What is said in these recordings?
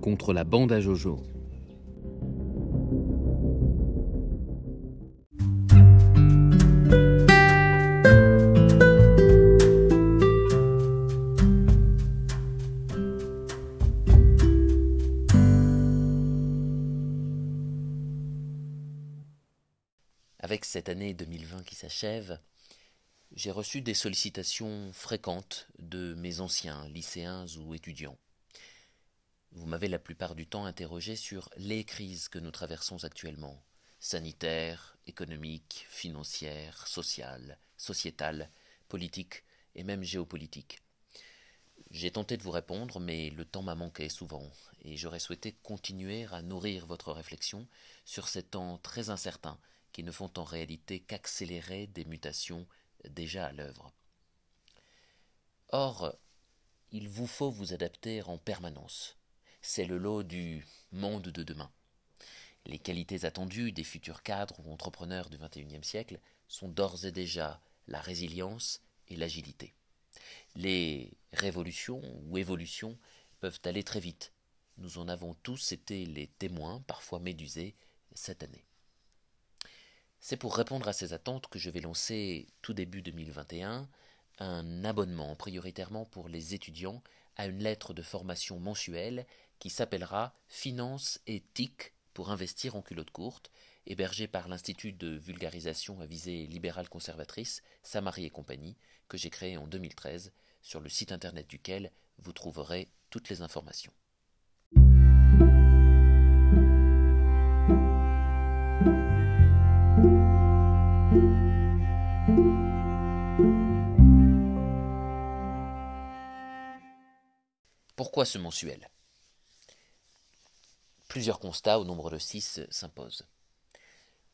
contre la bande à Jojo. Avec cette année 2020 qui s'achève, j'ai reçu des sollicitations fréquentes de mes anciens lycéens ou étudiants. Vous m'avez la plupart du temps interrogé sur les crises que nous traversons actuellement, sanitaires, économiques, financières, sociales, sociétales, politiques et même géopolitiques. J'ai tenté de vous répondre, mais le temps m'a manqué souvent, et j'aurais souhaité continuer à nourrir votre réflexion sur ces temps très incertains qui ne font en réalité qu'accélérer des mutations déjà à l'œuvre. Or, il vous faut vous adapter en permanence. C'est le lot du monde de demain. Les qualités attendues des futurs cadres ou entrepreneurs du XXIe siècle sont d'ores et déjà la résilience et l'agilité. Les révolutions ou évolutions peuvent aller très vite. Nous en avons tous été les témoins, parfois médusés, cette année. C'est pour répondre à ces attentes que je vais lancer tout début 2021 un abonnement prioritairement pour les étudiants à une lettre de formation mensuelle qui s'appellera Finance et TIC pour investir en culotte courte, hébergé par l'Institut de vulgarisation à visée libérale conservatrice Samari et compagnie, que j'ai créé en 2013, sur le site internet duquel vous trouverez toutes les informations. Pourquoi ce mensuel? Plusieurs constats au nombre de six s'imposent.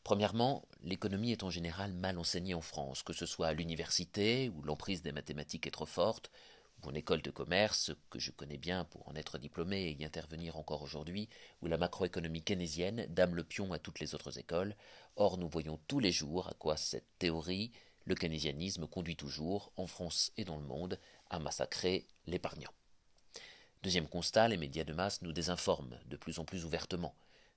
Premièrement, l'économie est en général mal enseignée en France, que ce soit à l'université, où l'emprise des mathématiques est trop forte, ou en école de commerce, que je connais bien pour en être diplômé et y intervenir encore aujourd'hui, où la macroéconomie keynésienne dame le pion à toutes les autres écoles. Or, nous voyons tous les jours à quoi cette théorie, le keynésianisme, conduit toujours, en France et dans le monde, à massacrer l'épargnant. Deuxième constat, les médias de masse nous désinforment de plus en plus ouvertement.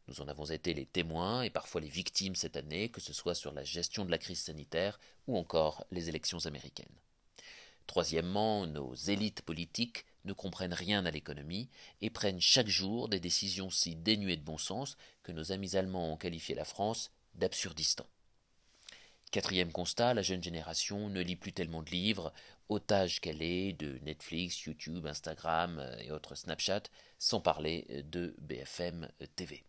Nous en avons été les témoins et parfois les victimes cette année, que ce soit sur la gestion de la crise sanitaire ou encore les élections américaines. Troisièmement, nos élites politiques ne comprennent rien à l'économie et prennent chaque jour des décisions si dénuées de bon sens que nos amis allemands ont qualifié la France d'absurdistan. Quatrième constat, la jeune génération ne lit plus tellement de livres, otage qu'elle est de Netflix, YouTube, Instagram euh, et autres Snapchat, sans parler de BFM TV.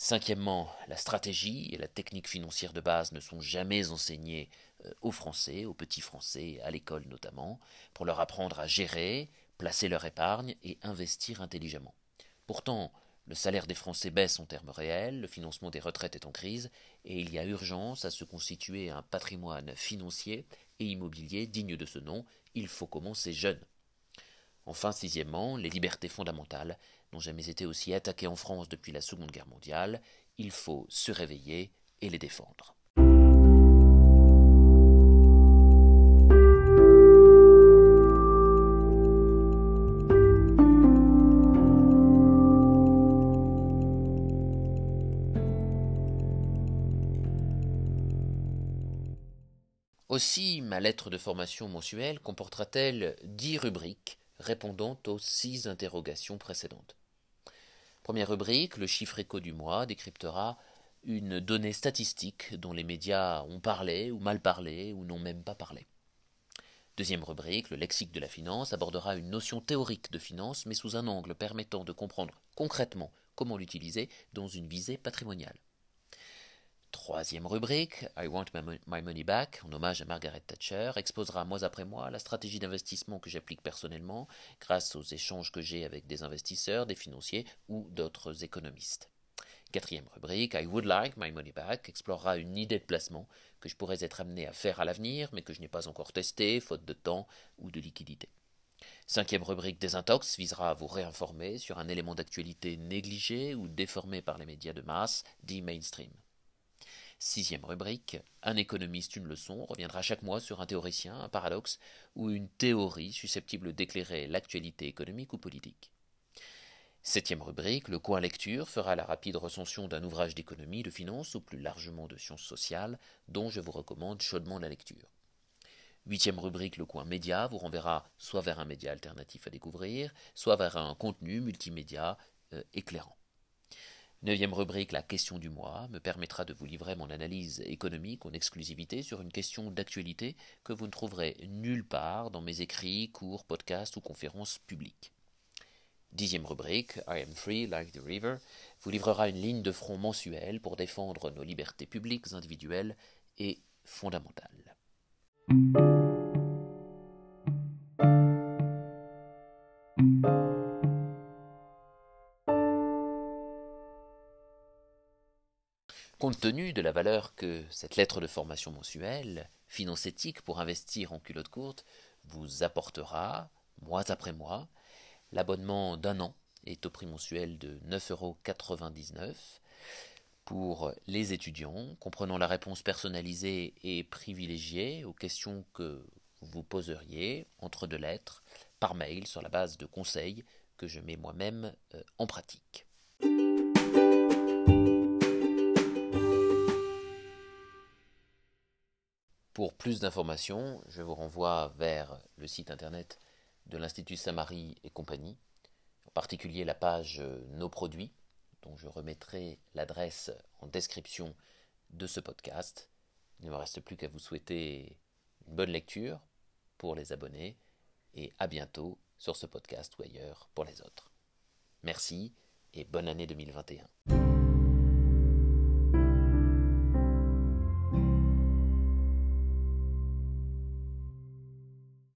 Cinquièmement, la stratégie et la technique financière de base ne sont jamais enseignées euh, aux Français, aux petits Français, à l'école notamment, pour leur apprendre à gérer, placer leur épargne et investir intelligemment. Pourtant, le salaire des Français baisse en termes réels, le financement des retraites est en crise, et il y a urgence à se constituer un patrimoine financier et immobilier digne de ce nom. Il faut commencer jeune. Enfin, sixièmement, les libertés fondamentales n'ont jamais été aussi attaquées en France depuis la Seconde Guerre mondiale. Il faut se réveiller et les défendre. Aussi, ma lettre de formation mensuelle comportera-t-elle dix rubriques répondant aux six interrogations précédentes. Première rubrique, le chiffre écho du mois décryptera une donnée statistique dont les médias ont parlé ou mal parlé ou n'ont même pas parlé. Deuxième rubrique, le lexique de la finance abordera une notion théorique de finance mais sous un angle permettant de comprendre concrètement comment l'utiliser dans une visée patrimoniale. Troisième rubrique, I Want My Money Back, en hommage à Margaret Thatcher, exposera mois après mois la stratégie d'investissement que j'applique personnellement grâce aux échanges que j'ai avec des investisseurs, des financiers ou d'autres économistes. Quatrième rubrique, I Would Like My Money Back, explorera une idée de placement que je pourrais être amené à faire à l'avenir, mais que je n'ai pas encore testé, faute de temps ou de liquidité. Cinquième rubrique Désintox visera à vous réinformer sur un élément d'actualité négligé ou déformé par les médias de masse, dit mainstream. Sixième rubrique, un économiste, une leçon, reviendra chaque mois sur un théoricien, un paradoxe ou une théorie susceptible d'éclairer l'actualité économique ou politique. Septième rubrique, le coin lecture fera la rapide recension d'un ouvrage d'économie, de finance ou plus largement de sciences sociales dont je vous recommande chaudement la lecture. Huitième rubrique, le coin média vous renverra soit vers un média alternatif à découvrir, soit vers un contenu multimédia euh, éclairant. Neuvième rubrique, la question du mois, me permettra de vous livrer mon analyse économique en exclusivité sur une question d'actualité que vous ne trouverez nulle part dans mes écrits, cours, podcasts ou conférences publiques. Dixième rubrique, I am free like the river, vous livrera une ligne de front mensuelle pour défendre nos libertés publiques, individuelles et fondamentales. Compte tenu de la valeur que cette lettre de formation mensuelle, finance éthique pour investir en culotte courte, vous apportera, mois après mois, L'abonnement d'un an est au prix mensuel de 9,99 euros pour les étudiants, comprenant la réponse personnalisée et privilégiée aux questions que vous poseriez entre deux lettres par mail sur la base de conseils que je mets moi-même euh, en pratique. Pour plus d'informations, je vous renvoie vers le site internet de l'Institut Saint-Marie et compagnie, en particulier la page euh, Nos produits, dont je remettrai l'adresse en description de ce podcast. Il ne me reste plus qu'à vous souhaiter une bonne lecture pour les abonnés et à bientôt sur ce podcast ou ailleurs pour les autres. Merci et bonne année 2021.